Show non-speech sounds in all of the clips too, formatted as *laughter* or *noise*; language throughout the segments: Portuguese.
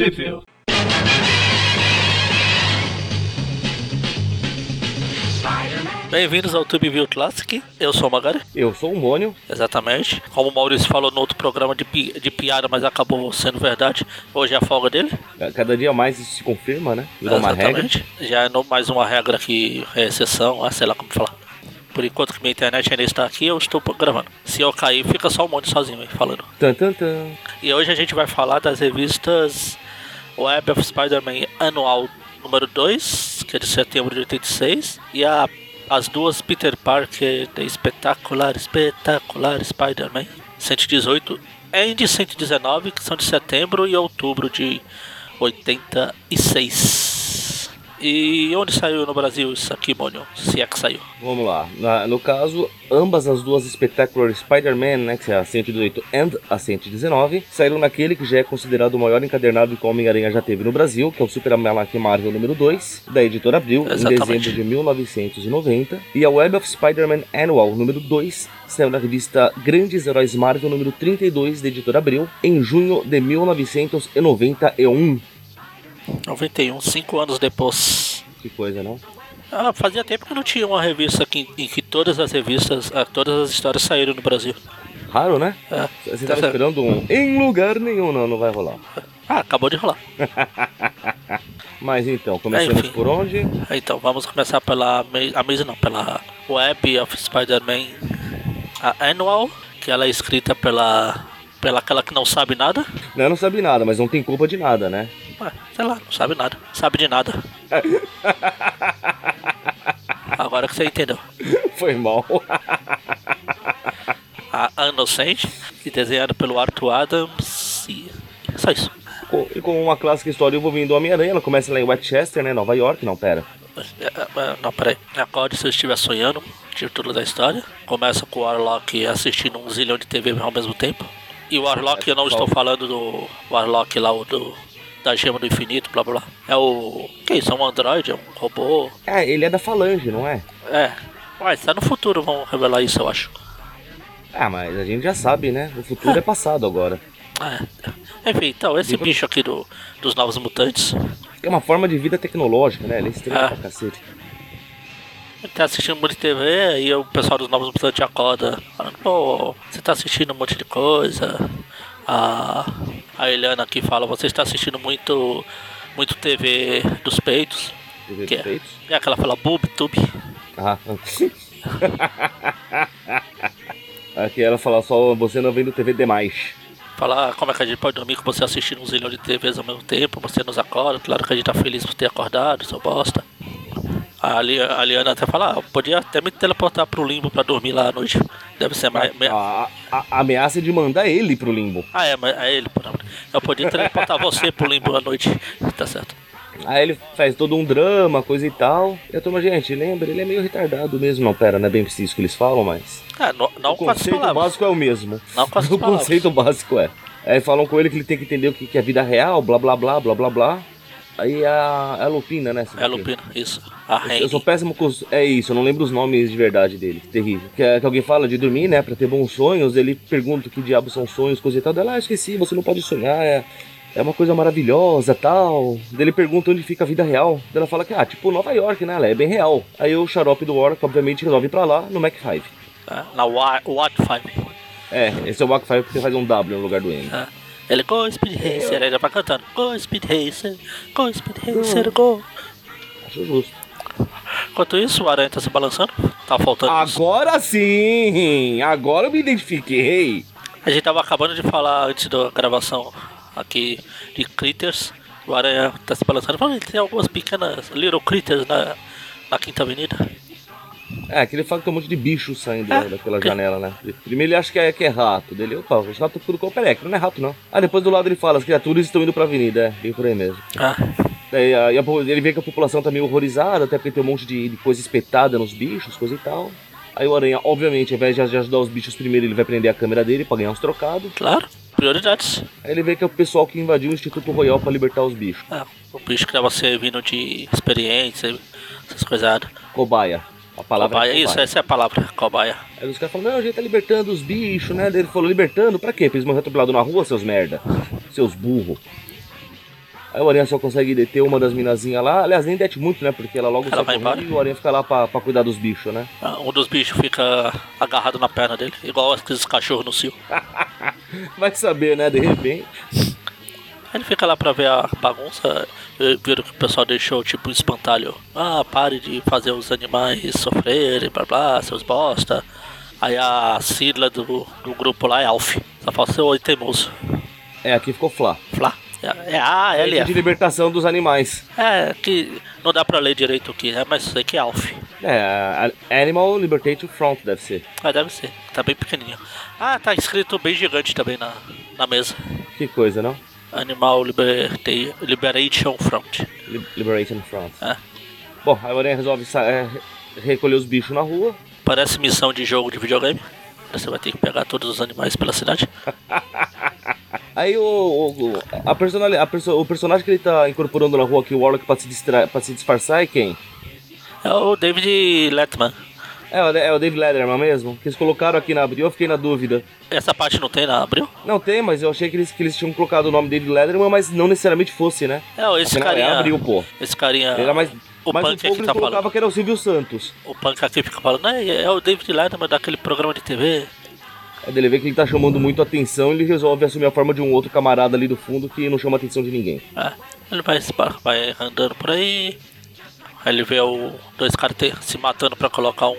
Sheffield. Bem-vindos ao Tube View Classic. Eu sou o Magari. Eu sou o Mônio. Exatamente. Como o Maurício falou no outro programa de, pi de piada, mas acabou sendo verdade. Hoje é a folga dele. Cada dia mais isso se confirma, né? Virou uma regra. Exatamente. Já é no- mais uma regra que é exceção, ah, sei lá como falar. Por enquanto que minha internet ainda está aqui, eu estou gravando. Se eu cair, fica só o Mônio sozinho aí falando. Tan, tan, tan. E hoje a gente vai falar das revistas Web of Spider-Man Anual número 2, que é de setembro de 86, e a, as duas Peter Parker de Espetacular, Espetacular Spider-Man 118 e de 119, que são de setembro e outubro de 86. E onde saiu no Brasil isso aqui, Mônio? Se é que saiu. Vamos lá. Na- no caso, ambas as duas Spectacular Spider-Man, né, que é a 118 e a 119, saíram naquele que já é considerado o maior encadernado que o Homem-Aranha já teve no Brasil, que é o Super Almanac Marvel número 2, da editora Abril, em Exatamente. dezembro de 1990. E a Web of Spider-Man Annual número 2 saiu na revista Grandes Heróis Marvel número 32, da editora Abril, em junho de 1991. 91, 5 anos depois. Que coisa, não? Ah, fazia tempo que não tinha uma revista aqui, em que todas as revistas, ah, todas as histórias saíram no Brasil. Raro, né? É. Você Tá certo. esperando um em lugar nenhum, não, não vai rolar. Ah, acabou de rolar. *laughs* Mas então, começamos Enfim. por onde? Então, vamos começar pela a mesa não, pela Web of Spider-Man Annual, que ela é escrita pela pela aquela que não sabe nada. Não, não sabe nada, mas não tem culpa de nada, né? Ué, sei lá, não sabe nada. Sabe de nada. *laughs* Agora que você entendeu. Foi mal. *laughs* A Innocent, é desenhada pelo Arthur Adams e só isso. E com uma clássica história envolvendo Homem-Aranha, ela começa lá em Westchester, né? Nova York, não, pera. É, é, Não, peraí. Acorde se eu estiver sonhando. Título da história. Começa com o Warlock assistindo um zilhão de TV ao mesmo tempo. E o Warlock, eu não estou falando do Warlock lá, o do, da gema do infinito, blá blá blá. É o. Que isso? É um androide? É um robô? É, ele é da Falange, não é? É. Mas tá no futuro, vão revelar isso, eu acho. Ah, mas a gente já sabe, né? O futuro é passado agora. É. Enfim, então, esse bicho aqui do, dos Novos Mutantes. É uma forma de vida tecnológica, né? Ele é estranho Ah. pra cacete. Tá assistindo muito TV e o pessoal dos Novos Mutantes acorda falando, pô, você tá assistindo um monte de coisa. A, a Eliana aqui fala, você está assistindo muito, muito TV dos peitos. TV Que dos é, peitos. é aquela fala boob tube. Ah. *laughs* Aqui ela fala só, você não vendo TV demais. Fala "Ah, como é que a gente pode dormir com você assistindo um zilhão de TVs ao mesmo tempo, você nos acorda, claro que a gente tá feliz por ter acordado, seu bosta. A, Li, a Liana até fala, ah, podia até me teleportar pro limbo pra dormir lá à noite. Deve ser mais. me- A, a- a ameaça de mandar ele pro limbo. Ah, é, mas é ele. Eu podia teleportar *laughs* você pro limbo à noite. Tá certo. Aí ele faz todo um drama, coisa e tal. E a turma, gente, lembra, ele é meio retardado mesmo. Não, pera, não é bem isso que eles falam, mas. É, não, não o conceito básico é o mesmo. Não com as *laughs* o palavras. conceito básico é. Aí falam com ele que ele tem que entender o que é vida real, blá blá blá blá blá blá. Aí a, a Lupina, né? É Lupina, isso. A Eu sou péssimo com os... É isso, eu não lembro os nomes de verdade dele. Terrível. Que, que alguém fala de dormir, né? Pra ter bons sonhos. Ele pergunta que diabo são sonhos, coisa e tal. Dela, ah, esqueci, você não pode sonhar. É, é uma coisa maravilhosa tal. Daí ele pergunta onde fica a vida real. Daí ela fala que, ah, tipo Nova York, né? Ela é bem real. Aí o xarope do Warlock, obviamente, resolve ir pra lá no Mac 5. é, na Wa- Watt 5. É, esse é o Mac 5 porque faz um W no lugar do M. É. Ele, go Speed Racer, ele vai cantando. Go Speed Racer, go Speed Racer, go. Acho justo. Enquanto isso, o Aranha tá se balançando. Tá faltando. isso. Agora sim! Agora eu me identifiquei! A gente tava acabando de falar antes da gravação aqui de Critters. O Aranha tá se balançando. Falando, ele tem algumas pequenas Little Critters na, na Quinta Avenida. É, que ele fala que tem um monte de bicho saindo Ah, daquela que- janela, né? Primeiro ele acha que é, que é rato. Dele, opa, os ratos tudo com peraí, que não é rato não. Ah, depois do lado ele fala, as criaturas estão indo pra avenida, é, bem por aí mesmo. Ah, Daí a- e a ele vê que a população tá meio horrorizada, até porque tem um monte de, de coisa espetada nos bichos, coisa e tal. Aí o Aranha, obviamente, ao invés de ajudar os bichos primeiro, ele vai prender a câmera dele pra ganhar uns trocados. claro, prioridades. Aí ele vê que é o pessoal que invadiu o Instituto Royal pra libertar os bichos. Ah, o bicho que tava servindo de experiência, essas coisadas. Cobaia. A palavra Cobaia, é isso, cobaia. essa é a palavra, cobaia. Aí os caras falam, não, a gente tá libertando os bichos, né? Ele falou, libertando? Pra quê? Pra eles morrer atropelados na rua, seus merda? Seus burros. Aí o Aranha só consegue deter uma das minazinhas lá. Aliás, nem dete muito, né? Porque ela logo Ela sai vai correndo embora. e o Aranha fica lá pra, pra cuidar dos bichos, né? Ah, Um dos bichos fica agarrado na perna dele, igual aqueles cachorros no cio. *laughs* Vai saber, né? De repente. Aí ele fica lá pra ver a bagunça, viram que o pessoal deixou tipo um espantalho. Ah, pare de fazer os animais sofrerem, blá blá, seus bosta. Aí a sigla do, do grupo lá é Alf. Só falta ser o oi teimoso. É, aqui ficou Flá. Flá. É, é A, L, É de libertação dos animais. É, que não dá pra ler direito o que é, mas sei que é Alf. É, a- Animal Libertation Front deve ser. Ah, deve ser. Tá bem pequenininho. Ah, tá escrito bem gigante também na, na mesa. Que coisa, não? Animal Liberta- Liberation Front. Li- Liberation Front. É. Bom, o Aranha resolve é, recolher os bichos na rua. Parece missão de jogo de videogame. Você vai ter que pegar todos os animais pela cidade. *laughs* Aí o, o, o- a personali, a perso- o personagem que ele tá incorporando na rua aqui, o Warlock, pra se, distra, pra se disfarçar é quem? É o David Letman. É, o- é o Dave Letterman mesmo? Que eles colocaram aqui na abril, eu fiquei na dúvida. Essa parte não tem na abril? Não tem, mas eu achei que eles, que eles tinham colocado o nome Dave Letterman, mas não necessariamente fosse, né? É, esse Afinal, é carinha. abril, pô. Esse carinha. Era mais, o mais um punk pouco aqui eles tá colocavam falando. que era o Silvio Santos. O punk aqui fica falando, é, é o David Letterman daquele programa de TV. Aí ele vê que ele tá chamando muito atenção e ele resolve assumir a forma de um outro camarada ali do fundo que não chama a atenção de ninguém. É, ele vai, vai andando por aí. Aí ele vê o, dois caras se matando pra colocar um.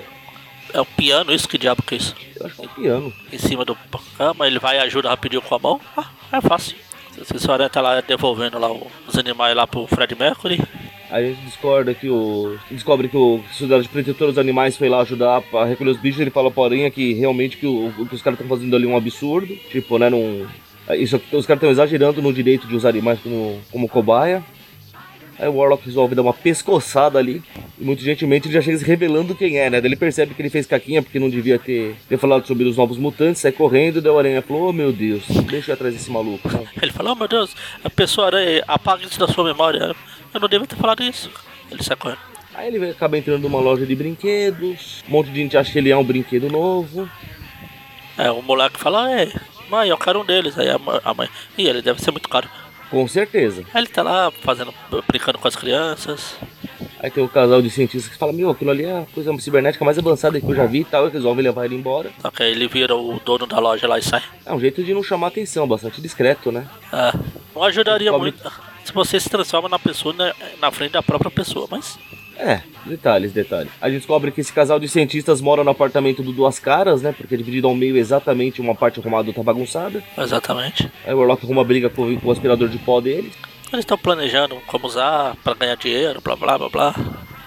É um piano, isso? Que diabo que é isso? Eu acho que é um piano. Em cima do cama, ele vai e ajuda rapidinho com a mão. Ah, é fácil. Esse senhora tá lá devolvendo lá os animais lá pro Fred Mercury. A gente discorda que o. Descobre que o soldado de protetor dos animais foi lá ajudar a recolher os bichos. Ele fala pra Aranha que realmente que o, o que os caras estão fazendo ali é um absurdo. Tipo, né? Num, isso, aqui- os caras estão exagerando no direito de usar animais como, como cobaia. Aí o Warlock resolve dar uma pescoçada ali. E muito gentilmente ele já chega se revelando quem é, né? Daí ele percebe que ele fez caquinha porque não devia ter, ter falado sobre os novos mutantes, sai correndo, daí o Aranha falou, oh meu Deus, deixa eu ir atrás desse maluco. *laughs* Ele fala, oh meu Deus, a pessoa aranha, apaga isso da sua memória. Eu não devo ter falado isso. Ele sai correndo. Aí ele acaba entrando numa loja de brinquedos. Um monte de gente acha que ele é um brinquedo novo. É, o moleque fala, é, mãe, eu quero um deles. Aí a mãe, ih, ele deve ser muito caro. Com certeza. Aí ele tá lá fazendo, brincando com as crianças. Aí tem um casal de cientistas que fala, meu, aquilo ali é a coisa cibernética mais avançada que eu já vi e tal, e resolve levar ele embora. Só que aí ele vira o dono da loja lá e sai. É um jeito de não chamar atenção, bastante discreto, né? É, não ajudaria muito se você se transforma na pessoa na, na frente da própria pessoa, mas É, detalhes, detalhes. A gente descobre que esse casal de cientistas mora no apartamento do Duas Caras, né? Porque é dividido ao meio exatamente, uma parte arrumada, outra bagunçada. exatamente. Aí o Warlock arruma briga com, com o aspirador de pó deles. Eles estão planejando como usar pra ganhar dinheiro, blá blá blá blá.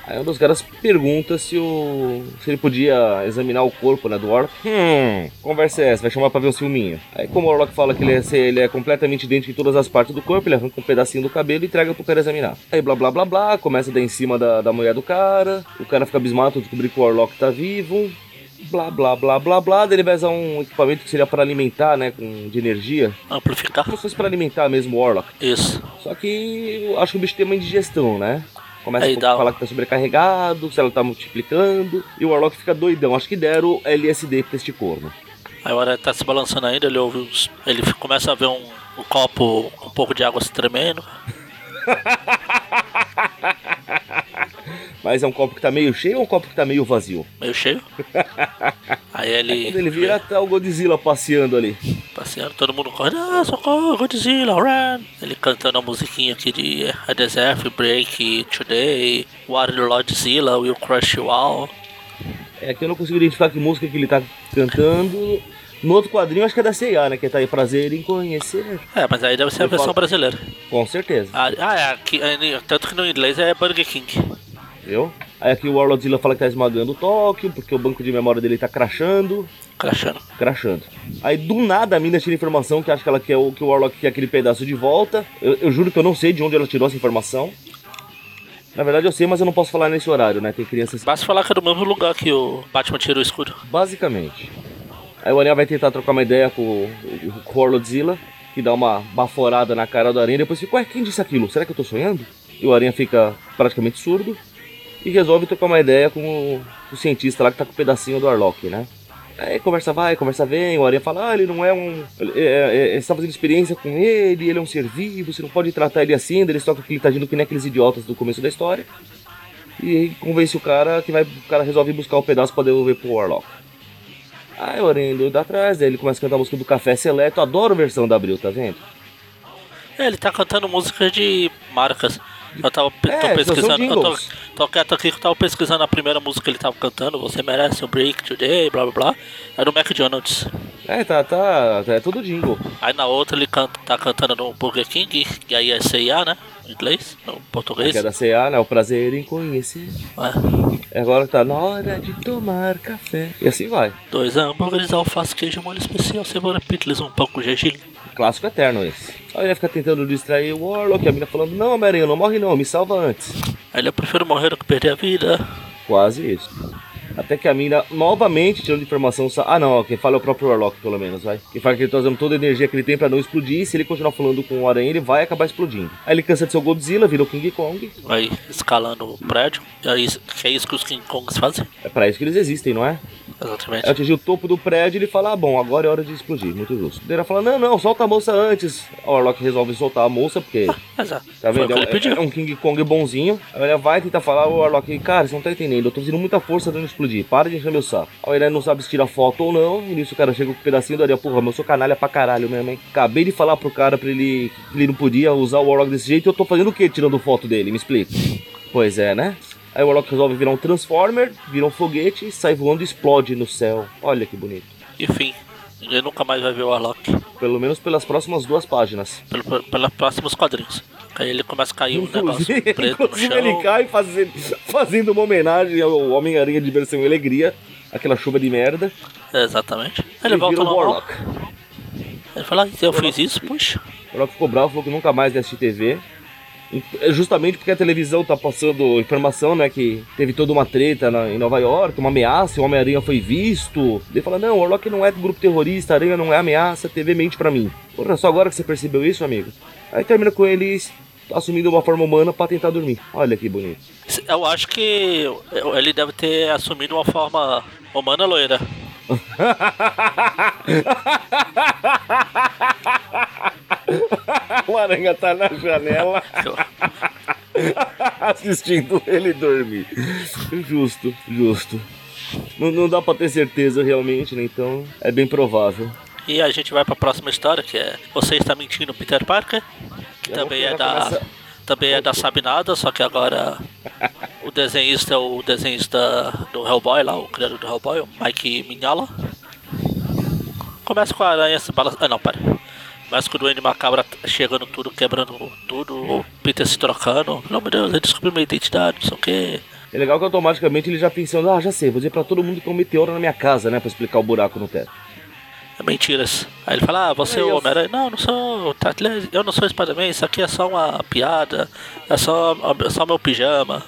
Aí um dos caras pergunta se o. se ele podia examinar o corpo, né, do Warlock. Hum, conversa é essa, vai chamar pra ver um filminho. Aí como o Warlock fala que ele é, ele é completamente idêntico em todas as partes do corpo, ele arranca um pedacinho do cabelo e entrega pro cara examinar. Aí blá blá blá blá, começa a dar em cima da, da mulher do cara, o cara fica abismado, descobrir que o Warlock tá vivo. Blá blá blá blá blá, daí ele vai usar um equipamento que seria para alimentar, né, com, de energia. Amplificar. Como se fosse para alimentar mesmo o Warlock. Isso. Só que eu acho que o bicho tem uma indigestão, né? Começa Aí a dá falar que tá sobrecarregado, se ela tá multiplicando, e o Warlock fica doidão. Acho que deram LSD pra este corno. Aí o Aranha tá se balançando ainda, ele ouve. Ele começa a ver um, um copo com um pouco de água se tremendo. *laughs* Mas é um copo que tá meio cheio ou um copo que tá meio vazio? meio cheio. *laughs* Aí ele. Quando ele vira, tá o Godzilla passeando ali. Passeando, todo mundo correndo, ah, socorro, Godzilla, run! Ele cantando a musiquinha aqui de A Desert Break Today, Warlordzilla Will Crush You All. É que eu não consigo identificar que música que ele tá cantando. No outro quadrinho, acho que é da C&A, né? Que tá aí prazer em conhecer. É, mas aí deve ser a Eu versão falo- brasileira. Com certeza, Ah, ah, é, aqui, é, tanto que no inglês é Burger King. viu? Aí aqui o Warlordzilla fala que tá esmagando Tóquio, porque o banco de memória dele tá crashando. Crashando. crashando. Aí do nada a mina tira informação que acha que ela quer o, que o Warlock quer aquele pedaço de volta. Eu, eu juro que eu não sei de onde ela tirou essa informação. Na verdade eu sei, mas eu não posso falar nesse horário, né? Tem crianças. Basta falar que é do mesmo lugar que o Batman tira o escudo. Basicamente. Aí o Aranha vai tentar trocar uma ideia com o, com o Warlordzilla, que dá uma baforada na cara do Aranha. Depois fica, ué, quem disse aquilo? Será que eu tô sonhando? E o Aranha fica praticamente surdo. E resolve trocar uma ideia com o, o cientista lá que tá com o pedacinho do Warlock, né? Aí conversa vai, conversa vem, o Aranha fala, ah, ele não é um. É, é, é, você tá fazendo experiência com ele, ele é um ser vivo, você não pode tratar ele assim, eles tocam que ele tá agindo que nem aqueles idiotas do começo da história. E convence o cara que vai. O cara resolve buscar o um pedaço pra devolver pro Warlock. Aí o Aranha doido atrás, daí ele começa a cantar a música do Café Seleto, adoro a versão da Abril, tá vendo? É, ele tá cantando música de marcas. Eu tava é, tô pesquisando, eu tô, tô quieto aqui que eu tava pesquisando a primeira música que ele tava cantando, Você Merece um Break Today, blá blá blá. É do McDonald's. É, tá, tá, é tudo jingle. Aí na outra ele canta, tá cantando no Burger King, e aí é C&A, né? Em inglês, no português. Que é da C&A, né? O prazer em conhecer. É. Agora tá na hora de tomar café. E assim vai. Dois hambúrgueres, alface, queijo, molho especial, cebola, picles, um pão com gergelim. Clássico eterno esse. Aí ele fica tentando distrair o Warlock, a mina falando, não, Homem-Aranha, não morre não, me salva antes. Aí eu prefiro morrer do que perder a vida. Quase isso. Até que a mina, novamente, tirando informação. Ah, não, quem fala é o próprio Warlock, pelo menos, vai. Que fala que ele tá usando toda a energia que ele tem pra não explodir. E se ele continuar falando com o Aranha, ele vai acabar explodindo. Aí ele cansa de ser o Godzilla, vira o King Kong. Vai escalando o prédio. E aí, que é isso que os King Kongs fazem? É pra isso que eles existem, não é? Exatamente. Atingir o topo do prédio ele fala: Ah, bom, agora é hora de explodir. Muito justo. Ele fala: Não, não, solta a moça antes. O Warlock resolve soltar a moça, porque. Ah, exato. Tá vendo? É, é, um King Kong bonzinho. Aí ele vai tentar falar: O Warlock, cara, você não tá entendendo. Eu tô fazendo muita força dando explodir. Para de encher meu saco. Aí ele não sabe se tira foto ou não. E nisso o cara chega com um pedacinho da areia. Porra, eu sou canalha pra caralho mesmo, hein? Acabei de falar pro cara pra ele que ele não podia usar o Warlock desse jeito. E eu tô fazendo o que tirando foto dele? Me explica. Pois é, né? Aí o Warlock resolve virar um Transformer, vira um foguete, sai voando e explode no céu. Olha que bonito. Enfim, ninguém nunca mais vai ver o Warlock. Pelo menos pelas próximas duas páginas. Pelo, pelos próximos quadrinhos. Aí ele começa a cair inclusive, um negócio preto no chão. ele cai fazendo, fazendo uma homenagem ao Homem-Aranha de versão e alegria. Aquela chuva de merda. exatamente. Aí ele, ele volta no Warlock. Ele fala, eu fiz isso, puxa. O Warlock ficou bravo, falou que nunca mais vai assistir TV. É justamente porque a televisão tá passando informação, né? Que teve toda uma treta na, em Nova York, uma ameaça, o Homem-Aranha foi visto. Ele fala: Não, o Warlock não é do grupo terrorista, a Aranha não é ameaça, a TV mente pra mim. Porra, só agora que você percebeu isso, amigo? Aí termina com eles assumindo uma forma humana para tentar dormir. Olha que bonito. Eu acho que ele deve ter assumido uma forma humana loira. *laughs* o aranha tá na janela *laughs* assistindo ele dormir. Justo, justo. Não, não dá pra ter certeza realmente, né? Então é bem provável. E a gente vai pra próxima história, que é Você está mentindo, Peter Parker. Que também é da. Começa... Também é da Sabinada, só que agora *laughs* o desenhista é o desenhista do Hellboy lá, o criador do Hellboy, o Mike Mignola. Começa com a aranha se balançando. Ah não, para. Mas com o Duende Macabra chegando tudo, quebrando tudo, o Peter se trocando. Amor de Deus, ele descobriu minha identidade, não sei o que. É legal que automaticamente ele já pensando, ah, já sei, vou dizer pra todo mundo que é um meteoro na minha casa, né? Pra explicar o buraco no teto. É mentiras. Aí ele fala, ah, você é o Homem-Aranha. Não, não sou. Eu não sou Spider-Man, isso aqui é só uma piada. É só, é só meu pijama.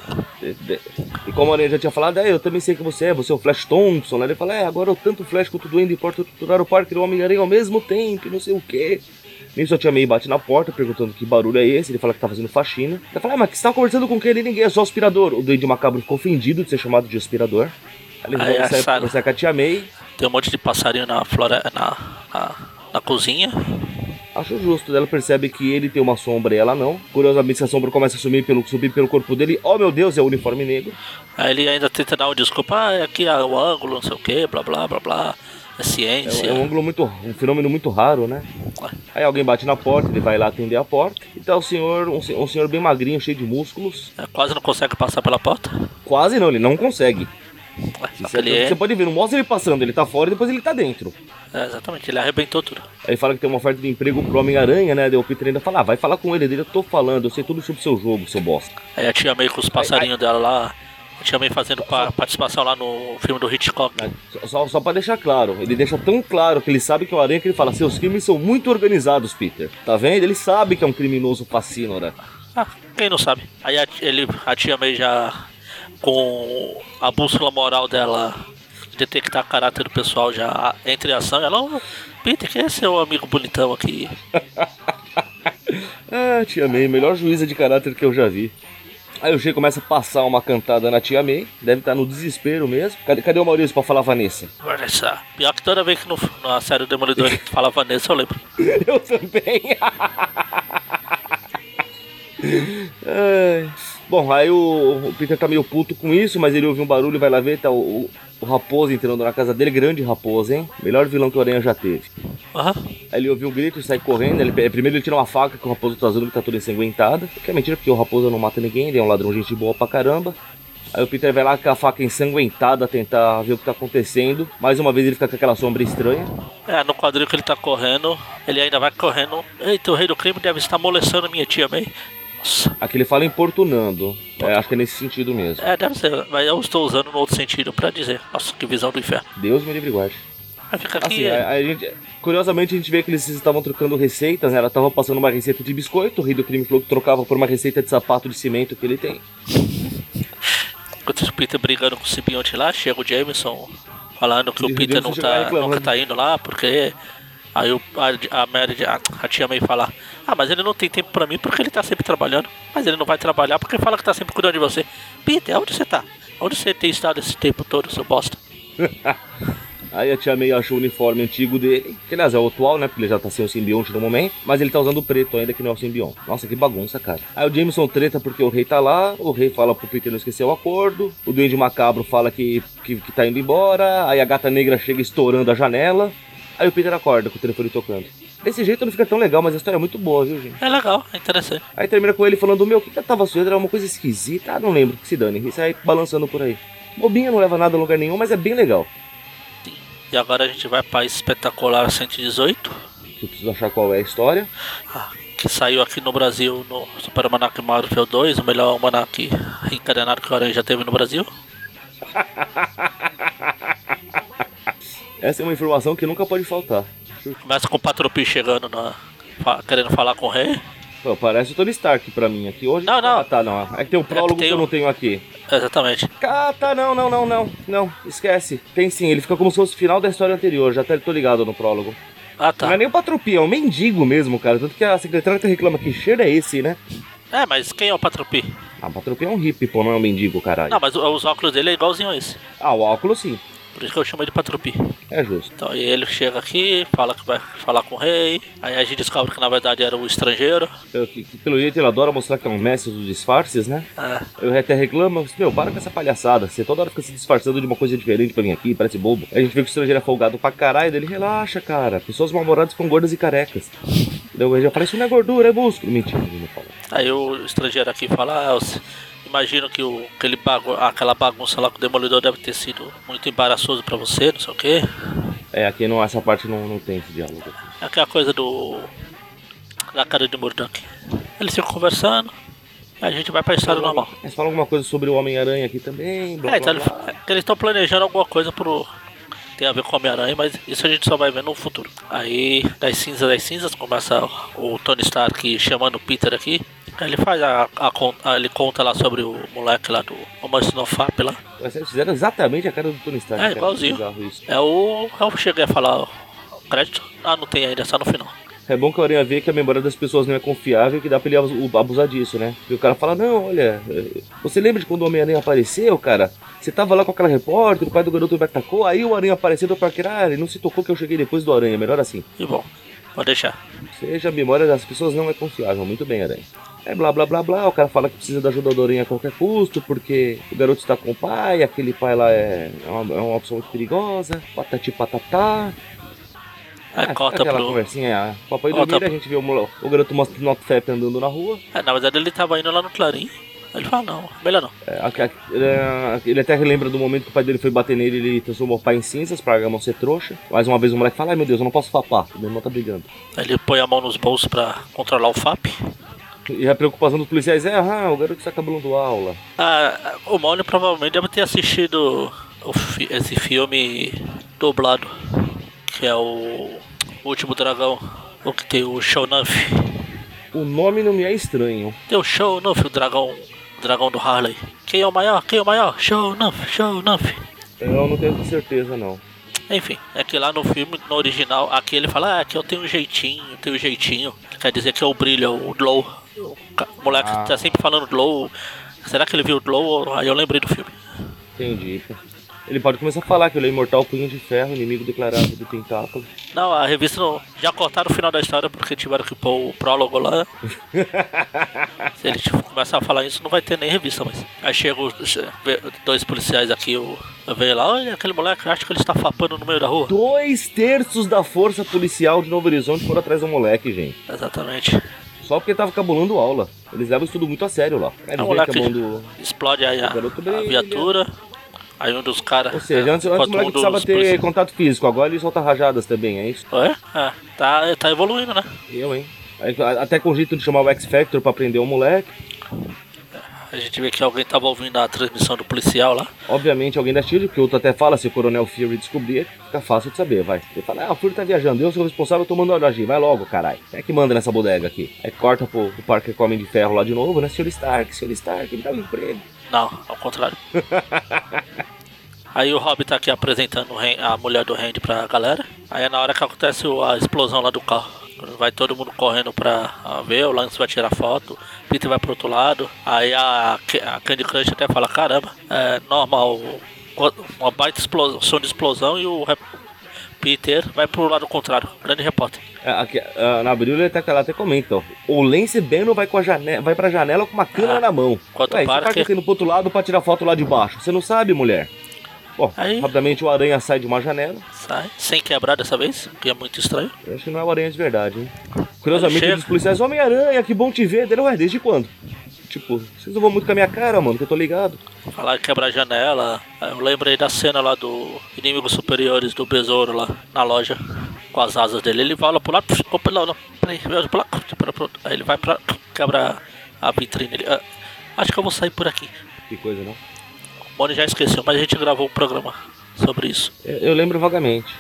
E como a já tinha falado, é, eu também sei que você é, você é o Flash Thompson. Né? Ele fala, é, agora eu tanto Flash quanto o Duende importa torturar o Parker e o Homem-Aranha ao mesmo tempo, não sei o quê. Nisso a Tia May bate na porta perguntando que barulho é esse. Ele fala que tá fazendo faxina. Ela fala, ah, mas que você tá conversando com quem? Ele ninguém, é só aspirador. O Duende Macabro ficou ofendido de ser chamado de aspirador. Ele vai conversar com a Tia May. Tem um monte de passarinho na flora na, na, na cozinha. Acho justo. Ela percebe que ele tem uma sombra e ela não. Curiosamente, a sombra começa a subir pelo, subir pelo corpo dele. Oh meu Deus, é o uniforme negro. Aí ele ainda tenta dar uma desculpa. Ah, é aqui é o ângulo, não sei o que, blá blá blá blá. É ciência. É, é, um ângulo muito. um fenômeno muito raro, né? Aí alguém bate na porta, ele vai lá atender a porta. E tá o senhor, um, um senhor bem magrinho, cheio de músculos. É, quase não consegue passar pela porta? Quase não, ele não consegue. Você, é... você pode ver, não mostra ele passando, ele tá fora e depois ele tá dentro. É, exatamente, ele arrebentou tudo. Aí fala que tem uma oferta de emprego pro Homem-Aranha, né? Daí o Peter ainda fala, ah, vai falar com ele, dele, eu tô falando, eu sei tudo sobre o seu jogo, seu bosta. Aí a tia May com os passarinhos dela lá, tinha também fazendo só, participação lá no filme do Hitchcock. Só, só pra deixar claro, ele deixa tão claro que ele sabe que é o Aranha que ele fala: seus crimes são muito organizados, Peter. Tá vendo? Ele sabe que é um criminoso fascínora. Ah, quem não sabe? Aí a, ele, a tia May já, com a bússola moral dela, detectar caráter do pessoal já entre ação, ela, oh, Peter, quem é seu amigo bonitão aqui? *laughs* ah, tia May, melhor juíza de caráter que eu já vi. Aí o G começa a passar uma cantada na tia May, deve estar no desespero mesmo. Cadê, cadê o Maurício pra falar Vanessa? Vanessa. Pior que toda vez que no, na série do Demolidor ele fala Vanessa, eu lembro. *laughs* Eu também. *laughs* Ai. Bom, aí o, o Peter tá meio puto com isso, mas ele ouve um barulho e vai lá ver, tá o, o, Raposo entrando na casa dele, grande Raposo, hein? Melhor vilão que o Aranha já teve. Aham. Aí ele ouve um grito e sai correndo. Ele, primeiro ele tira uma faca que o Raposo tá usando, que tá toda ensanguentada. Que é mentira, porque o Raposo não mata ninguém, ele é um ladrão gente boa pra caramba. Aí o Peter vai lá com a faca ensanguentada tentar ver o que tá acontecendo. Mais uma vez ele fica com aquela sombra estranha. É, no quadril que ele tá correndo, ele ainda vai correndo. Eita, o rei do crime deve estar molestando minha tia May. Aqui ele fala importunando. É, acho que é nesse sentido mesmo. É, deve ser, mas eu estou usando no outro sentido pra dizer. Nossa, que visão do inferno. Deus me livre guarde. Aqui. Assim, a, a gente, curiosamente a gente vê que eles estavam trocando receitas, né? Ela tava passando uma receita de biscoito, o rei do crime falou que trocava por uma receita de sapato de cimento que ele tem. Enquanto o Peter brigando com o simbionte lá, chega o Jameson falando que o o Peter não tá, reclamando. nunca tá indo lá, porque. Aí o, a, a, Mary, a, a tia May fala: Ah, mas ele não tem tempo pra mim porque ele tá sempre trabalhando. Mas ele não vai trabalhar porque fala que tá sempre cuidando de você. Peter, onde você tá? Onde você tem estado esse tempo todo, seu bosta? *laughs* Aí a tia May achou o uniforme antigo dele, que aliás é o atual, né? Porque ele já tá sem o simbionte no momento, mas ele tá usando o preto ainda, que não é o simbionte. Nossa, que bagunça, cara. Aí o Jameson treta porque o rei tá lá, o rei fala pro Peter não esquecer o acordo, o Duende Macabro fala que, que, que tá indo embora, aí a gata negra chega estourando a janela, aí o Peter acorda com o telefone tocando. Desse jeito não fica tão legal, mas a história é muito boa, viu, gente? É legal, é interessante. Aí termina com ele falando, meu, o que que eu tava suando? Era uma coisa esquisita, ah, não lembro, que se dane. E sai balançando por aí. Bobinha, não leva nada a lugar nenhum, mas é bem legal. E agora a gente vai pra Espetacular 118. Eu preciso achar qual é a história. Ah, que saiu aqui no Brasil no Super Almanac Marvel 2, o melhor almanac reencadenado que o Aranha já teve no Brasil. *laughs* Essa é uma informação que nunca pode faltar. Começa com o Patropi chegando na. querendo falar com o rei. Pô, parece o Tony Stark pra mim aqui hoje. Não, não. Ah, tá, não. É que tem um prólogo tem que eu não tenho aqui. Exatamente. Ah, tá, não, não, não, não. Não, esquece. Tem sim, ele fica como se fosse o final da história anterior. Já até tô ligado no prólogo. Ah tá. Não é nem o Patropi, é um mendigo mesmo, cara. Tanto que a secretária até reclama que cheiro é esse, né? É, mas quem é o Patropi? Ah, o Patropi é um hippie, pô, não é um mendigo, caralho. Não, mas os óculos dele é igualzinho a esse. Ah, o óculos sim. Por isso que eu chamo ele de Patropi. É justo. Então e ele chega aqui, fala que vai falar com o rei. Aí a gente descobre que na verdade era o estrangeiro. Pelo, que, pelo jeito ele adora mostrar que é um mestre dos disfarces, né? É, Eu até reclamo, meu, para com essa palhaçada. Você toda hora fica se disfarçando de uma coisa diferente pra vir aqui, parece bobo. Aí a gente vê que o estrangeiro é folgado pra caralho, ele relaxa, cara. Pessoas mal-humoradas ficam gordas e carecas. Daí ele já fala, isso não é gordura, é músculo. Mentira, ele não fala. Aí o estrangeiro aqui fala, ah, imagino que o, aquele bagu aquela bagunça lá com o demolidor deve ter sido muito embaraçoso pra você, não sei o quê. É, aqui não, essa parte não, não tem esse diálogo. É aquela coisa do. da cara de Murdoch. Eles ficam conversando, a gente vai pra história normal. Mas fala alguma coisa sobre o Homem-Aranha aqui também, blá, É, então blá, blá. é eles estão planejando alguma coisa pro. Tem a ver com o Homem-Aranha, mas isso a gente só vai ver no futuro. Aí, das cinzas das cinzas, começa o Tony Stark chamando o Peter aqui. Aí ele faz a, a, a- Ele conta lá sobre o moleque lá do Romance no FAP lá. Eles fizeram exatamente a cara do Tony Stark. É, cara, igualzinho. É o. Eu cheguei a falar o crédito. Ah, não tem ainda, só no final. É bom que o Aranha vê que a memória das pessoas não é confiável e que dá pra ele abus- abusar disso, né? E o cara fala, não, olha, eh, você lembra de quando o Homem-Aranha apareceu, cara? Você tava lá com aquela repórter, o pai do garoto me atacou, aí o Aranha apareceu do parque, ah, ele não se tocou que eu cheguei depois do Aranha, melhor assim. E bom, pode deixar. Seja a memória das pessoas não é confiável, muito bem, Aranha. É blá blá blá blá, o cara fala que precisa da ajuda do Aranha a qualquer custo, porque o garoto está com o pai, aquele pai lá é, é, uma, é uma opção muito perigosa, patati patatá. Aí Ah, corta aquela pro. conversinha, papai Corta dormir, a gente vê o, o garoto mostra Not Fap andando na rua. É, na verdade ele tava indo lá no Clarim. Aí Ele fala, não, melhor não. É, a- a- é, ele até relembra do momento que o pai dele foi bater nele, ele transformou o pai em cinzas pra não ser trouxa. Mais uma vez o moleque fala, ai meu Deus, eu não posso fapar, o meu irmão tá brigando. Aí ele põe a mão nos bolsos pra controlar o FAP. E a preocupação dos policiais é, ah, o garoto está acabando aula. Ah, o Mônio provavelmente deve ter assistido fi- esse filme dublado, que é o Último Dragão, o que tem o Shonuff. O nome não me é estranho. Tem o Shonuff, o dragão, o dragão do Harley. Quem é o maior? Quem é o maior? Shonuff, Shonuff. Eu não tenho certeza, não. Enfim, é que lá no filme, no original, aqui ele fala, ah, aqui eu tenho um jeitinho, eu tenho um jeitinho. Que quer dizer que é o brilho, o glow. O moleque Ah. tá sempre falando glow, será que ele viu o Glow? Aí eu lembrei do filme. Entendi. Ele pode começar a falar que ele é imortal punho de ferro, inimigo declarado do tentáculo. Não, a revista não, já cortaram o final da história porque tiveram que pôr o prólogo lá. *laughs* Se ele tipo, começar a falar isso, não vai ter nem revista mais. Aí chega os dois policiais aqui, o veio lá, olha aquele moleque, acho que ele está fapando no meio da rua. Dois terços da força policial de Novo Horizonte foram atrás do moleque, gente. Exatamente. Só porque tava cabulando aula. Eles levam isso tudo muito a sério lá. Aí, é, o moleque do... explode aí a, a viatura. Aí um dos caras. Ou seja, antes, antes o moleque um precisava ter policiais. contato físico, agora ele solta rajadas também, é isso? É? É, tá, tá evoluindo, né? Eu, hein? Até com o jeito de chamar o X-Factor pra prender o moleque. A gente vê que alguém tava ouvindo a transmissão do policial lá. Obviamente alguém da SHIELD, porque o outro até fala, se o Coronel Fury descobrir, fica fácil de saber, vai. Ele fala, ah, o Fury tá viajando, eu sou o responsável, eu tô mandando agir, vai logo, caralho. É que manda nessa bodega aqui. Aí corta pro, pro Parker com Homem de Ferro lá de novo, né? Sr. Stark, Sr. Stark, me dá um emprego. Não, ao contrário. *laughs* Aí o Rob tá aqui apresentando a mulher do Randy pra galera. Aí é na hora que acontece a explosão lá do carro. Vai todo mundo correndo pra ver, o Lance vai tirar foto, Peter vai pro outro lado. Aí a, a Candy Crush até fala, caramba, é normal, uma baita explosão, som de explosão e o Peter vai pro lado contrário, grande repórter. É, aqui, uh, na abril ele até, ela até comenta, ó, o Lance Beno vai, com a janela, vai pra janela com uma câmera ah, na mão. Enquanto Ué, Parker... Parker indo pro outro lado pra tirar foto lá de baixo. Você não sabe, mulher? Bom, Aí, rapidamente o aranha sai de uma janela. Sai, sem quebrar dessa vez, que é muito estranho. Eu acho que não é o aranha de verdade, hein? Curiosamente, os policiais, Homem-Aranha, que bom te ver. Dele, ué, desde quando? Tipo, vocês não vão muito com a minha cara, mano, que eu tô ligado. Falar quebrar a janela. Eu lembrei da cena lá do Inimigos Superiores do Besouro lá na loja. Com as asas dele. Ele vai lá pro lado. Opa, não, não. Peraí, vai pro lado. Aí ele vai pra. quebra a vitrine. Ele, ah, acho que eu vou sair por aqui. Que coisa, não? Moni já esqueceu, mas a gente gravou um programa sobre isso. Eu, eu lembro vagamente.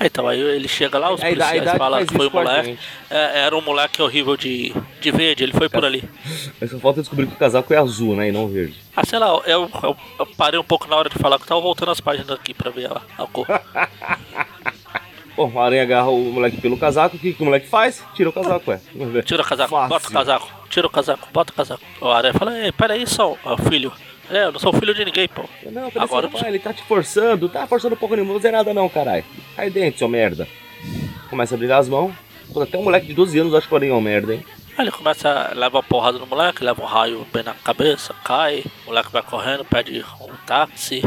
É, então, aí ele chega lá, os policiais falam que foi o moleque. É, era um moleque horrível de, de verde, ele foi por ali. Mas só falta descobrir que o casaco é azul, né? E não verde. Ah, sei lá, eu, eu, eu parei um pouco na hora de falar que eu tava voltando as páginas aqui pra ver a, a cor. *laughs* Bom, o aranha agarra o moleque pelo casaco, o que, que o moleque faz? Tira o casaco, é. Tira o casaco, Fácil. bota o casaco, tira o casaco, bota o casaco. O aranha fala, peraí só, filho. É, eu não sou filho de ninguém, pô. Não, peraí, Agora pai, ele tá te forçando. Tá forçando um pouco nenhum, não vou fazer nada não, caralho. Cai dentro, seu merda. Começa a brigar as mãos. Até um moleque de 12 anos acha que o aranha é um merda, hein. Aí ele começa, leva uma porrada no moleque, leva um raio bem na cabeça, cai, o moleque vai correndo, pede um táxi.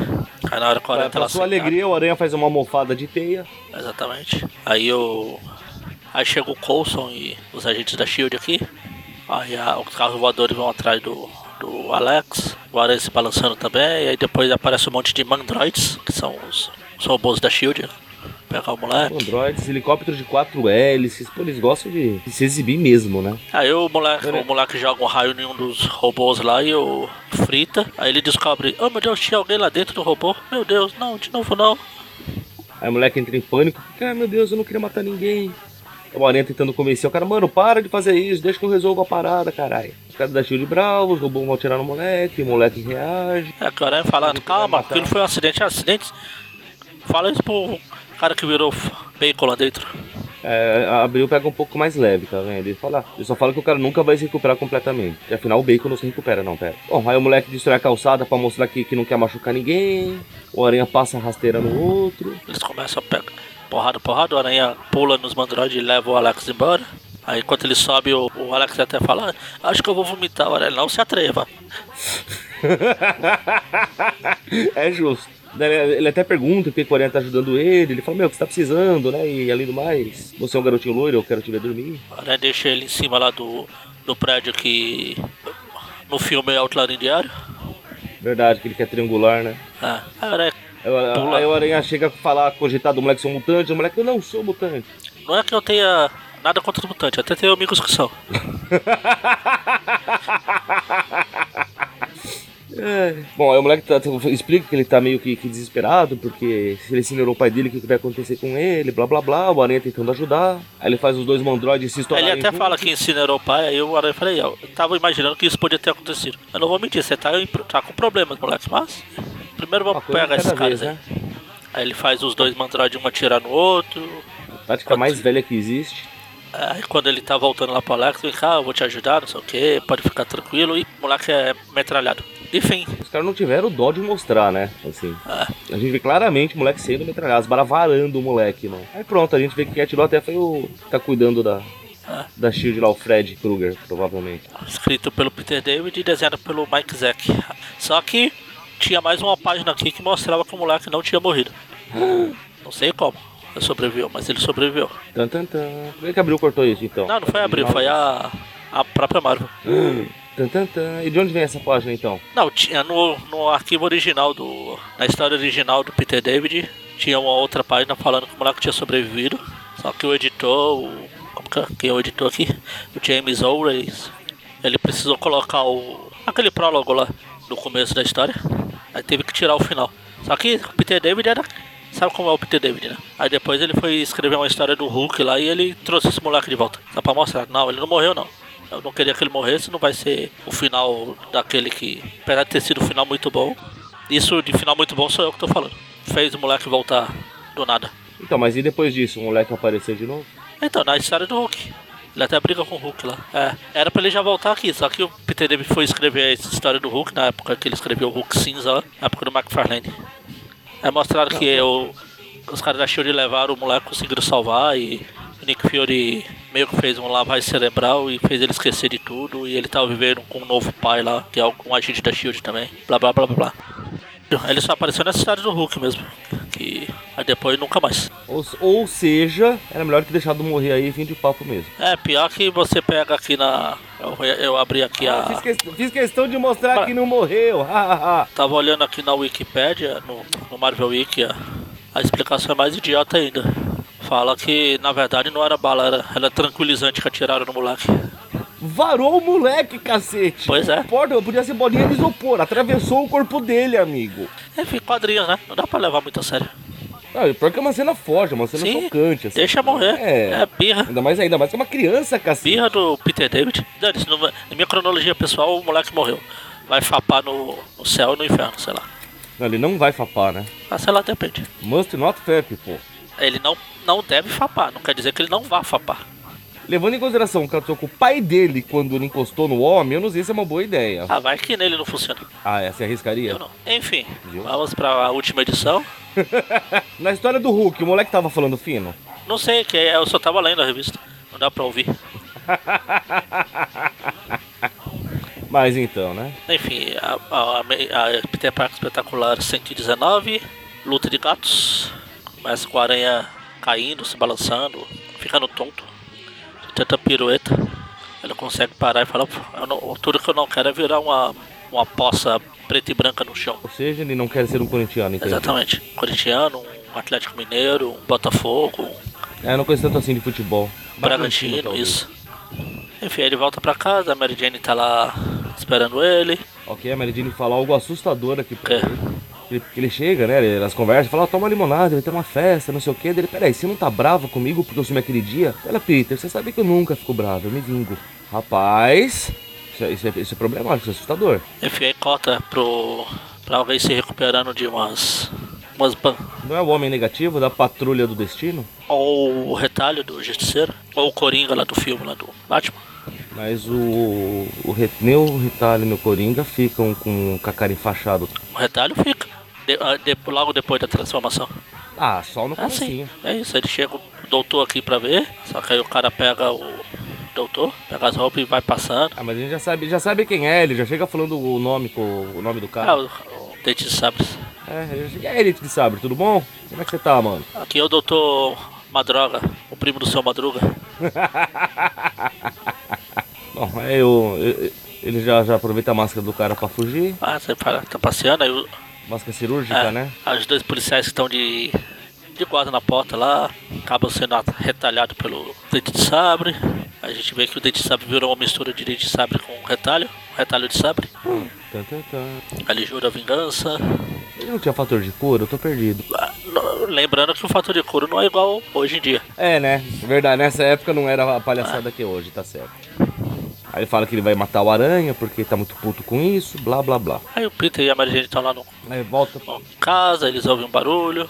Aí na hora que o aranha tá lá sua alegria, o aranha faz uma almofada de teia. Exatamente. Aí o. Aí chega o Coulson e os agentes da Shield aqui. Aí a, os carros voadores vão atrás do, do Alex, o Aranha se balançando também, e aí depois aparece um monte de Mandroids, que são os, os robôs da Shield. Pegar o moleque. Androids, helicóptero de 4 hélices, pô, eles gostam de, de, se exibir mesmo, né? Aí o moleque, o moleque joga um raio em um dos robôs lá e o frita. Aí ele descobre, oh meu Deus, tinha alguém lá dentro do robô. Meu Deus, não, de novo não. Aí o moleque entra em pânico, ah, meu Deus, eu não queria matar ninguém. O Aranha tentando convencer o cara, mano, para de fazer isso, deixa que eu resolva a parada, caralho. Os caras da Shield bravos, o robô vão atirar no moleque, o moleque reage. É, o Aranha falando, calma, aquilo foi um acidente, é acidente. Fala isso pro cara que virou bacon lá dentro. É, a Abril pega um pouco mais leve, tá vendo? Ele, fala, ele só fala que o cara nunca vai se recuperar completamente. E afinal o Bacon não se recupera, não, pera. Bom, aí o moleque destrói a calçada pra mostrar que, que não quer machucar ninguém. O Aranha passa a rasteira no outro. Eles começam a pegar porrada, porrada, o Aranha pula nos mandroides e leva o Alex embora. Aí enquanto ele sobe, o, o Alex até fala, ah, acho que eu vou vomitar, o Aranha, não se atreva. *laughs* é justo. Ele até pergunta o que o Aranha tá ajudando ele. Ele fala, meu, o que você tá precisando, né? E além do mais, você é um garotinho loiro, eu quero te ver dormir. O Aranha deixa ele em cima lá do, do prédio que no filme é Outlander Diário. Verdade, que ele quer triangular, né? Ah, a Aranha Aí o Aranha chega a falar, cogitar do moleque ser um mutante, o moleque, eu não sou mutante. Não é que eu tenha nada contra os mutantes, até tenho amigos que são. *laughs* É. Bom, aí o moleque tá, tá, explica que ele tá meio que, que, desesperado, porque se ele incinerou o pai dele, o que, que vai acontecer com ele, blá blá blá, o Aranha tentando ajudar. Aí ele faz os dois mandroides se estourarem. Ele até juntos. fala que incinerou o pai, aí o Aranha falei, eu tava imaginando que isso podia ter acontecido. Eu não vou mentir, você tá, tá com problemas, moleque, mas primeiro vamos pegar esses caras vez, aí. Né? Aí ele faz os dois mandroides um atirar no outro. A tática mais velha que existe. Aí quando ele tá voltando lá pro Alex, vem cá, eu vou te ajudar, não sei o que, pode ficar tranquilo, e o moleque é metralhado. Enfim. Os caras não tiveram dó de mostrar, né? Assim. É. A gente vê claramente o moleque sendo metralhado, as balas varando o moleque, mano. Aí pronto, a gente vê que quem atirou até foi o. tá cuidando da. É. Da Shield lá, o Fred Krueger, provavelmente. Escrito pelo Peter David e desenhado pelo Mike Zack. Só que tinha mais uma página aqui que mostrava que o moleque não tinha morrido. *gasps* Não sei como. Ele sobreviveu, mas ele sobreviveu. Tan, tan, tan. Por que, que abriu cortou isso então? Não, não foi a Abril, foi a, a própria Marvel. *gasps* Tan, tan, tan. E de onde vem essa página então? Não, tinha no, no arquivo original do. Na história original do Peter David, tinha uma outra página falando que o moleque tinha sobrevivido. Só que o editor, o. Como que é? Quem é o editor aqui? O James Owens, ele precisou colocar o. aquele prólogo lá no começo da história. Aí teve que tirar o final. Só que o Peter David era. Sabe como é o Peter David, né? Aí depois ele foi escrever uma história do Hulk lá e ele trouxe esse moleque de volta. Só pra mostrar. Não, ele não morreu não. Eu não queria que ele morresse, não vai ser o final daquele que. Apesar de ter sido um final muito bom. Isso de final muito bom sou eu que tô falando. Fez o moleque voltar do nada. Então, mas e depois disso? O moleque apareceu de novo? Então, na história do Hulk. Ele até briga com o Hulk lá. É, era pra ele já voltar aqui, só que o Peter David foi escrever essa história do Hulk na época que ele escreveu o Hulk cinza lá, na época do McFarlane. É mostrado que os caras da Shield levaram o moleque, conseguiram salvar e o Nick Fury meio que fez uma lavagem cerebral e fez ele esquecer de tudo e ele tava vivendo com um novo pai lá, que é um agente da Shield também. Blá blá blá blá blá. Ele só apareceu nessa história do Hulk mesmo. Que aí depois nunca mais. Ou, ou seja, era melhor ter deixado morrer aí e fim de papo mesmo. É, pior que você pega aqui na. Eu, eu abri aqui Ah, a. fiz, que- fiz questão de mostrar Mas- que não morreu. Tava olhando aqui na Wikipédia, no, no Marvel Wiki, a, explicação é mais idiota ainda. Fala que na verdade não era bala, era, era tranquilizante que atiraram no moleque. Varou o moleque, cacete. Pois é. Porra, podia ser bolinha de isopor. Atravessou o corpo dele, amigo. Enfim, quadrinhos, né? Não dá pra levar muito a sério. Ah, pior que é uma cena forte, é uma cena Sim, chocante. Assim. Deixa morrer. É. É, birra. Ainda mais, ainda mais que é uma criança, cacete. Birra do Peter David. No- na minha cronologia pessoal, o moleque morreu. Vai fapar no, no céu e no inferno, sei lá. Não, ele não vai fapar, né? Ah, sei lá, depende. Must not fap, pô. Ele não, não deve fapar, não quer dizer que ele não vá fapar. Levando em consideração que ela com o pai dele quando ele encostou no homem, eu não sei se é uma boa ideia. Ah, vai que nele não funciona. Ah, essa arriscaria? Eu não. Enfim, Viu? vamos pra última edição. *laughs* Na história do Hulk, o moleque tava falando fino? Não sei, que é, eu só tava lendo a revista. Não dá pra ouvir. *laughs* Mas então, né? Enfim, a, a, a- a Peter Parker Espetacular 119, Luta de Gatos. Começa com a aranha caindo, se balançando, ficando tonto. Tenta pirueta. Ele consegue parar e fala, "Pô, eu não- tudo que eu não quero é virar uma, uma poça preta e branca no chão. Ou seja, ele não quer ser um corintiano, entende? Exatamente. Corintiano, um Atlético Mineiro, um Botafogo, um É, eu não conheço tanto assim de futebol. Bragantino, talvez. isso. Enfim, ele volta pra casa, a Mary Jane tá lá esperando ele. Ok, a Mary Jane fala algo assustador aqui pra É. ele. Ele, ele chega, né? Elas conversam, fala, "Ó, toma limonada, vai ter uma festa, não sei o quê. Ele, peraí, você não tá brava comigo porque eu sumi aquele dia? Ela, Peter, você sabe que eu nunca fico bravo, eu me vingo. Rapaz, isso é, isso é, isso é problemático, isso é assustador. Enfim, aí corta pro, pra alguém se recuperando de umas. umas ban Não é o homem negativo da patrulha do destino? ou o retalho do Justiceiro, ou o Coringa lá do filme lá do Batman. Mas o, o o Retalho nem o Coringa ficam com, com a cara enfaixada. O retalho fica. De- ah, de- logo depois da transformação. Ah, só no Ah, comecinho. É isso, ele chega o doutor aqui pra ver, só que aí o cara pega o doutor, pega as roupas e vai passando. Ah, mas a gente já sabe, já sabe quem é, ele já chega falando o nome, o nome do Ah, cara. o, o Dente de Sabres. É, ele e aí, Elite de Sabre, tudo bom? Como é que você tá, mano? Aqui é o doutor Madroga, o primo do seu Madruga. *laughs* Bom, aí eu, eu- ele já, já aproveita a máscara do cara pra fugir. Ah, você fala, tá passeando, aí o, Máscara cirúrgica, é, né? os dois policiais que estão de, de guarda na porta lá, acabam sendo retalhados pelo Dente de Sabre. A gente vê que o Dente de Sabre virou uma mistura de Dente de Sabre com retalho, retalho de sabre. Tan, tan, tan. Ali jura a vingança. Ele não tinha fator de cura, eu tô perdido. Ah, Lembrando que o fator de couro não é igual hoje em dia. É, né? Verdade, nessa época não era a palhaçada que é hoje, tá certo. Aí ele fala que ele vai matar o aranha porque tá muito puto com isso, blá blá blá. Aí o Peter e a Mary Jane estão lá no Aí volta. Bom, casa, eles ouvem um barulho.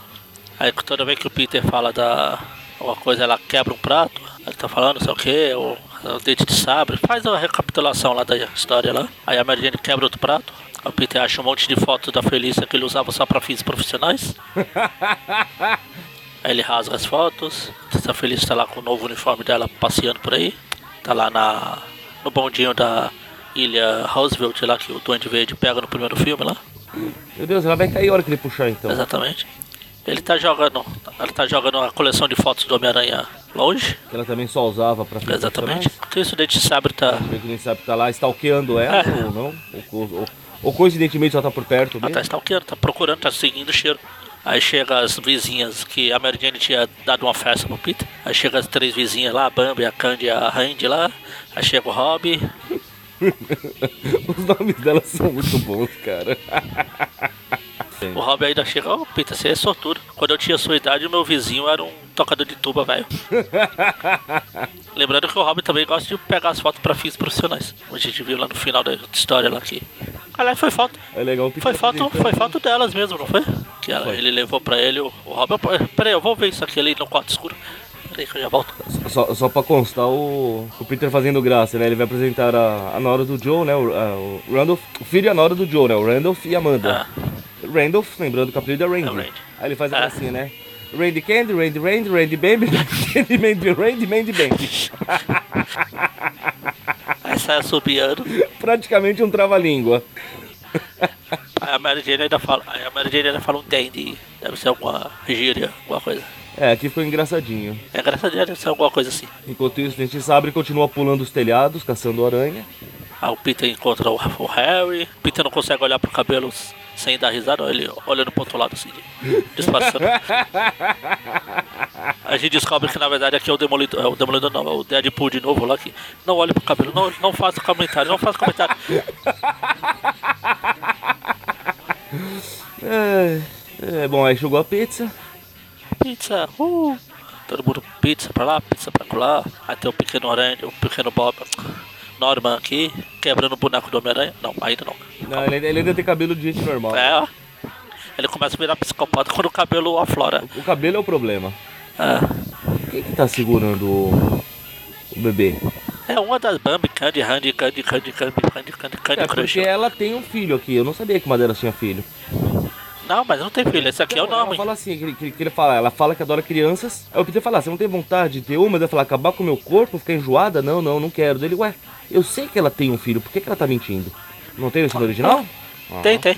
Aí toda vez que o Peter fala da alguma coisa, ela quebra um prato. Ele tá falando, não sei o que, o, o dente de sabre. Faz uma recapitulação lá da história lá. Aí a Mary Jane quebra outro prato. O Peter acha um monte de fotos da Felícia que ele usava só pra fins profissionais. *laughs* Aí ele rasga as fotos. A Felícia tá lá com o novo uniforme dela passeando por aí. Tá lá na, no bondinho da ilha Roosevelt lá que o Duende Verde pega no primeiro filme lá. Meu Deus, ela vai cair a hora que ele puxar então. Exatamente. Ele tá jogando. Ele tá jogando a coleção de fotos do Homem-Aranha longe. Que ela também só usava pra fins Exatamente. Então isso o Dente Sabre tá. Que nem sabe que tá lá stalkeando ela É. ou não. Ou, ou- ou- coincidentemente só tá por perto Ela mesmo. tá stalkeando, tá procurando, tá seguindo o cheiro. Aí chega as vizinhas que a Mary Jane tinha dado uma festa pro Peter. Aí chega as três vizinhas lá, a Bambi, a Candy a Randy lá. Aí chega o Rob. *laughs* Os nomes delas são muito bons, cara. *laughs* O Rob ainda chega, ô Peter, você é sortudo. Quando eu tinha sua idade, o meu vizinho era um tocador de tuba, velho. *laughs* Lembrando que o Rob também gosta de pegar as fotos pra fins profissionais. Como a gente viu lá no final da história lá aqui. Aliás, foi foto. É legal o Foi foto, foi foto delas mesmo, não foi? Que ela- Foi. ele levou pra ele o, o Rob. Peraí, eu vou ver isso aqui ali no quarto escuro. Peraí que eu já volto. Só, só pra constar o, o Peter fazendo graça, né? Ele vai apresentar a, a nora do Joe, né? O, a- o Randolph, o filho e a nora do Joe, né? O Randolph e a Amanda. Randolph, lembrando que o apelido é Randy. É Randy. Aí ele faz a Ah. gracinha, né? Randy Candy, Randy Randy, Randy Bambi, *laughs* Candy Mandy, Randy Mandy Bambi. Aí sai assobiando. Praticamente um trava-língua. Aí *laughs* a Mary Jane ainda fala. Aí a Mary Jane ainda fala um dandy. Deve ser alguma gíria, alguma coisa. É, aqui ficou engraçadinho. É engraçado, deve ser alguma coisa assim. Enquanto isso, o Dente Sabre continua pulando os telhados, caçando aranha. Aí o Peter encontra o, o Harry. O Peter não consegue olhar pro cabelo sem dar risada, ele olhando pro outro lado assim, disfarçando. A gente descobre que na verdade aqui é o Demolidor, é o Demolidor não, é o Deadpool de novo lá que não olhe pro cabelo, não, não faça comentário, não faça comentário. É, é, bom, aí chegou a pizza. Pizza, uh! Todo mundo pizza pra lá, pizza pra lá. Aí tem o pequeno Aranha, o pequeno Bob, Norman aqui, quebrando o boneco do Homem-Aranha. Não, ainda não. Não, ele, ele ainda tem cabelo de gente normal. É. Ele começa a virar psicopata quando o cabelo aflora. O cabelo é o problema. É. Quem que tá segurando o, o bebê? É uma das Bambi, Candy, Randy, Candy, Candy, Candy, Candy, Candy, Candy É Crush. porque ela tem um filho aqui. Eu não sabia que uma delas tinha filho. Não, mas não tem filho, esse aqui é o Ela nome. fala assim, que, que, que ele fala, ela fala que adora crianças. Aí o Peter fala, "Ah, você não tem vontade de ter uma? Ela fala, acabar com o meu corpo, ficar enjoada? Não, não, não quero. Dele, ué, eu sei que ela tem um filho, por que, que ela tá mentindo? Não tem esse no original? Ah, Tem, tem.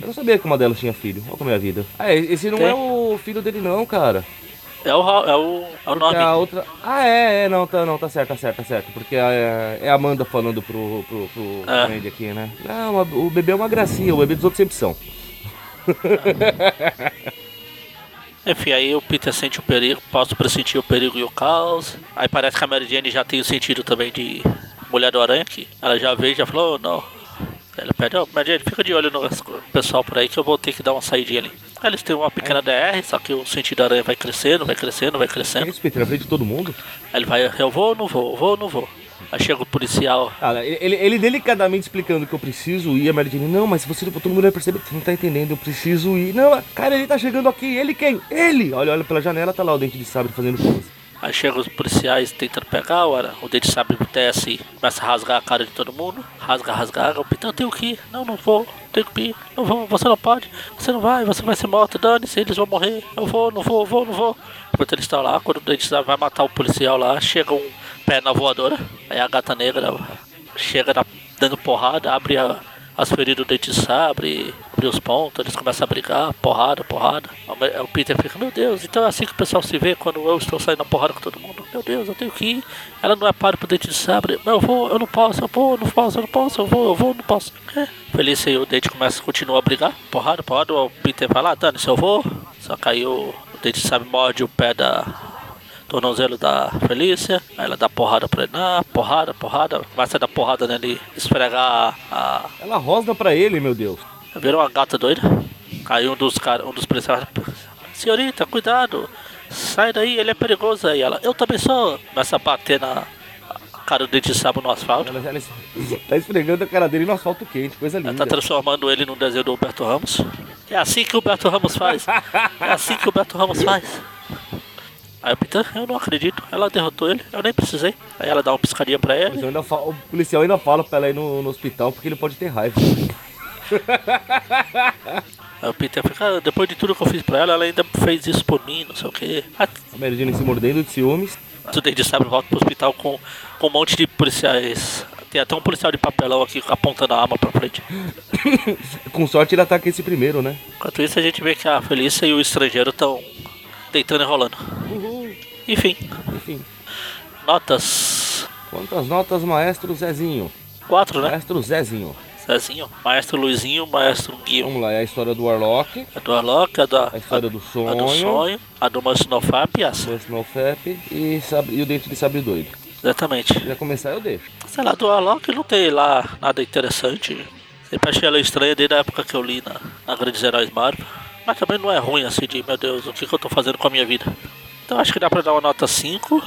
Eu não sabia que uma delas tinha filho. Olha como é a vida. Ah, esse não Tem. é o filho dele não, cara. É o, é o, é o Porque a nome. outra. Ah, é, é, não, tá, não, tá certo, tá certo, tá certo. Porque é, é a Amanda falando pro, pro, pro É. Aqui, né? Não, o bebê é uma gracinha, o bebê dos outros sempre são. *laughs* Enfim, aí o Peter sente o perigo, posso pressentir o perigo e o caos. Aí parece que a Mary Jane já tem o sentido também de Mulher do Aranha aqui. Ela já veio e já falou, oh, não. Ela pede, ó, Mary Jane, fica de olho no pessoal por aí que eu vou ter que dar uma saidinha ali. Aí eles têm uma pequena DR, só que o sentido da aranha vai crescendo, vai crescendo, vai É crescendo. isso, Peter, na frente de todo mundo? Aí ele vai, eu vou ou não vou, eu vou ou não vou. Aí chega o policial, ele, ele delicadamente explicando que eu preciso ir, a Mary Jane, não, mas se você todo mundo vai perceber que você não tá entendendo, eu preciso ir. Não, cara, ele tá chegando aqui, ele quem? Ele! Olha, olha pela janela, tá lá o dente de sabre fazendo coisa. Aí chegam os policiais tentando pegar, o, ara- o dente sabe desce, começa a rasgar a cara de todo mundo, rasga, rasga, o Pitão tem o que? Não, não vou, tenho que ir, não vou, você não pode, você não vai, você vai ser morto, dane-se, eles vão morrer, eu vou, não vou, vou, não vou. Enquanto eles estão lá, quando o dente sabe vai matar o policial lá, chega um pé na voadora, aí a gata negra chega na- dando porrada, abre a- as feridas do dente sabre, abre os pontos, eles começam a brigar, porrada, porrada. O Peter fica, meu Deus, então é assim que o pessoal se vê quando eu estou saindo na porrada com todo mundo. Meu Deus, eu tenho que ir. Ela não é páreo pro dente de sabre. Não, eu vou, eu não posso, eu vou, eu não posso, eu não posso, eu vou, eu vou, eu não posso. É. Felícia e o dente começam, continuam a brigar, porrada, porrada. O Peter vai lá, dane-se, eu vou. Só caiu, o dente de sabre morde o pé da, tornozelo da Felícia, aí ela dá porrada pra ele, ah, porrada, porrada, vai sair dar porrada nele, esfregar a. Ela rosna pra ele, meu Deus. Virou uma gata doida. Aí um dos caras, um dos policiais, senhorita, cuidado, sai daí, ele é perigoso aí. Ela, eu também sou. Começa a bater na cara do dente de sabo no asfalto. Ela, ela *laughs* tá esfregando a cara dele no asfalto quente, coisa Ela linda. tá transformando ele num desenho do Humberto Ramos. É assim que o Humberto Ramos faz. É assim que o Humberto Ramos faz. Aí o Peter, eu não acredito. Ela derrotou ele, eu nem precisei. Aí ela dá uma piscadinha pra ele. Ainda falo- o policial ainda fala pra ela ir no, no hospital porque ele pode ter raiva. Aí o Peter fica, "Ah, depois de tudo que eu fiz pra ela, ela ainda fez isso por mim, não sei o quê. Aí A Mary Jane se mordendo de ciúmes. o Dente Sabre volta pro hospital com, com um monte de policiais. Tem até um policial de papelão aqui apontando a arma pra frente. *coughs* Com sorte ele ataca esse primeiro, né? Enquanto isso, a gente vê que a Felícia e o estrangeiro estão deitando e rolando. Uhul. Enfim, Enfim. notas. Quantas notas, maestro Zezinho? Quatro, né? Maestro Zezinho. Zezinho, Maestro Luizinho, Maestro Guinho. Vamos lá, é a história do Warlock, A do Arlock, a da, a história do a sonho, do sonho, a do e essa. do Snowfap e, sabre- e o dente de sabre doido. Exatamente. Se quiser começar, eu deixo. Sei lá, do Arlock não tem lá nada interessante. Sempre achei ela estranha desde a época que eu li na, na Grandes Heróis Marvel. Mas também não é ruim assim de, meu Deus, o que, que eu tô fazendo com a minha vida? Então acho que dá pra dar uma nota 5.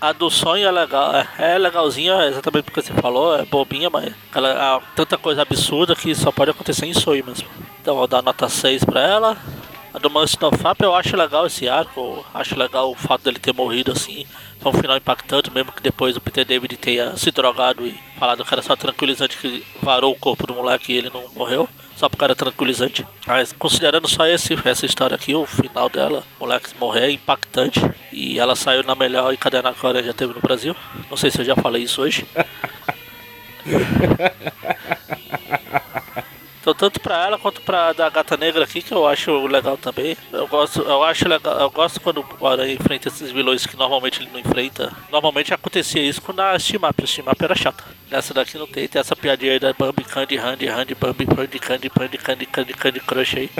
A do sonho é legal, é, é legalzinha, exatamente porque você falou, é bobinha, mas ela, há tanta coisa absurda que só pode acontecer em sonho mesmo. Então vou dar nota 6 pra ela. A do Mansion Fap eu acho legal esse arco, acho legal o fato dele ter morrido assim. Foi um final impactante, mesmo que depois o Peter David tenha se drogado e falado que era só tranquilizante que varou o corpo do moleque e ele não morreu. Só porque era tranquilizante. Mas considerando só esse, essa história aqui, o final dela, o moleque morrer é impactante. E ela saiu na melhor encadenatória que já teve no Brasil. Não sei se eu já falei isso hoje. *laughs* Tanto pra ela quanto pra da gata negra aqui que eu acho legal também. Eu gosto, eu acho legal, eu gosto quando o Aranha enfrenta esses vilões que normalmente ele não enfrenta. Normalmente acontecia isso quando a Steam Up, a Steam Up era chata. Nessa daqui não tem, tem essa piadinha aí da Bambi Candy, Handy, Handy, Bambi, Candy, Candy, Candy, Candy, Candy, Candy Crush aí. *laughs*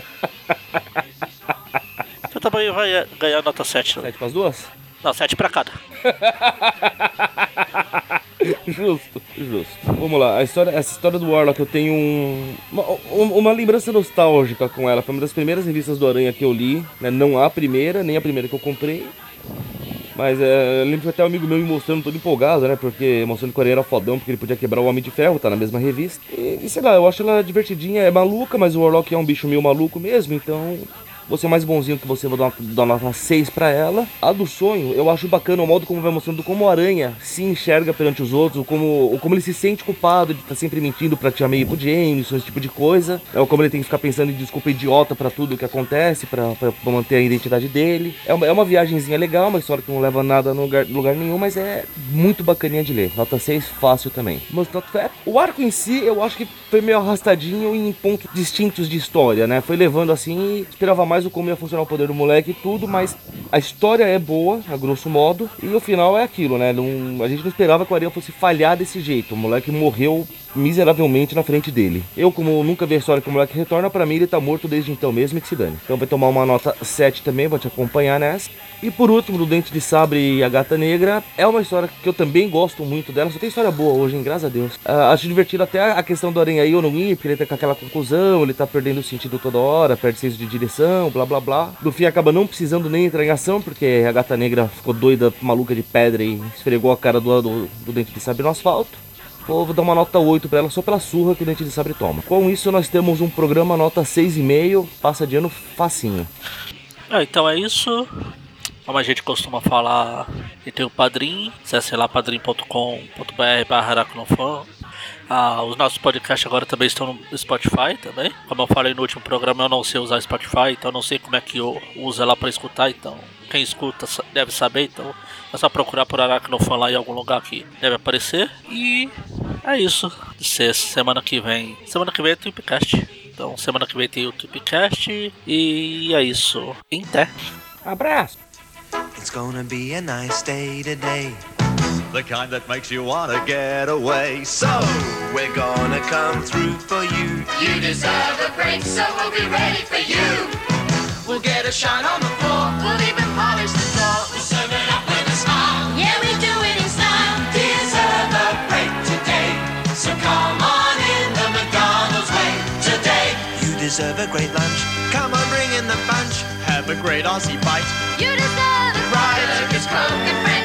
Então também vai ganhar nota 7 também. Sete pras duas? Não, 7 pra cada. *laughs* *laughs* Justo, justo. Vamos lá, a história, essa história do Warlock eu tenho um, uma, um- uma lembrança nostálgica com ela. Foi uma das primeiras revistas do Aranha que eu li, né? Não a primeira, nem a primeira que eu comprei. Mas é, eu lembro que até um amigo meu me mostrando todo empolgado, né? Porque mostrando que o Aranha era fodão, porque ele podia quebrar o Homem de Ferro, tá na mesma revista. E, e sei lá, eu acho ela divertidinha, é maluca, mas o Warlock é um bicho meio maluco mesmo, então você é mais bonzinho que você, vou dar uma, nota 6 pra ela. A do sonho, eu acho bacana o modo como vai mostrando como o Aranha se enxerga perante os outros, como, como ele se sente culpado de estar sempre mentindo pra Tia May e pro Jameson, esse tipo de coisa. É como ele tem que ficar pensando em desculpa idiota pra tudo que acontece, pra manter a identidade dele. É uma, é uma legal, uma história que não leva nada no lugar, lugar nenhum, mas é muito bacaninha de ler. Nota 6, fácil também. Mas. O arco em si, eu acho que foi meio arrastadinho em pontos distintos de história, né? Foi levando assim, e esperava mais o como ia funcionar o poder do moleque e tudo, mas a história é boa, a grosso modo, e o final é aquilo, né? Não- a gente não esperava que o Aranha fosse falhar desse jeito. O moleque morreu miseravelmente na frente dele. Eu, como nunca vi a história que o moleque retorna, pra mim ele tá morto desde então mesmo e que se dane. Então vai tomar uma nota 7 também, vou te acompanhar nessa. E por último, do Dente de Sabre e a Gata Negra, é uma história que eu também gosto muito dela. Só tem história boa hoje, hein? Graças a Deus. Ah, acho divertido até a questão do Aranha ir ou não ir, porque ele tá com aquela conclusão, ele tá perdendo o sentido toda hora, perde senso de direção, blá blá blá. No fim acaba não precisando nem entrar em ação, porque a Gata Negra ficou doida, maluca de pedra e esfregou a cara do, do, do Dente de Sabre no asfalto. Vou dar uma nota 8 pra ela só pela surra que o Dente de Sabre toma. Com isso, nós temos um programa nota 6,5, passa de ano facinho. Ah, então é isso. Como a gente costuma falar, e tem o Padrim, acesse lá padrim.com.br barra. Ah, os nossos podcasts agora também estão no Spotify também. Como eu falei no último programa, eu não sei usar Spotify, então não sei como é que eu uso lá para escutar, então quem escuta deve saber, então é só procurar por Aracnofan lá em algum lugar que deve aparecer. E é isso. Se- Semana que vem. Semana que vem é Tweepcast. Então semana que vem tem o Tweepcast. E é isso. Até. Abraço! It's gonna be a nice day today. the kind that makes you wanna get away. So, We're gonna come through for you. You deserve a break, so we'll be ready for you. We'll get a shine on the floor. We'll even polish the floor. We'll serve it up with a smile. Yeah, we do it in style. Deserve a break today. So come on in the McDonald's way today. You deserve a great lunch. Come on, bring in the bunch. have a great Aussie bite. You deserve broken friends.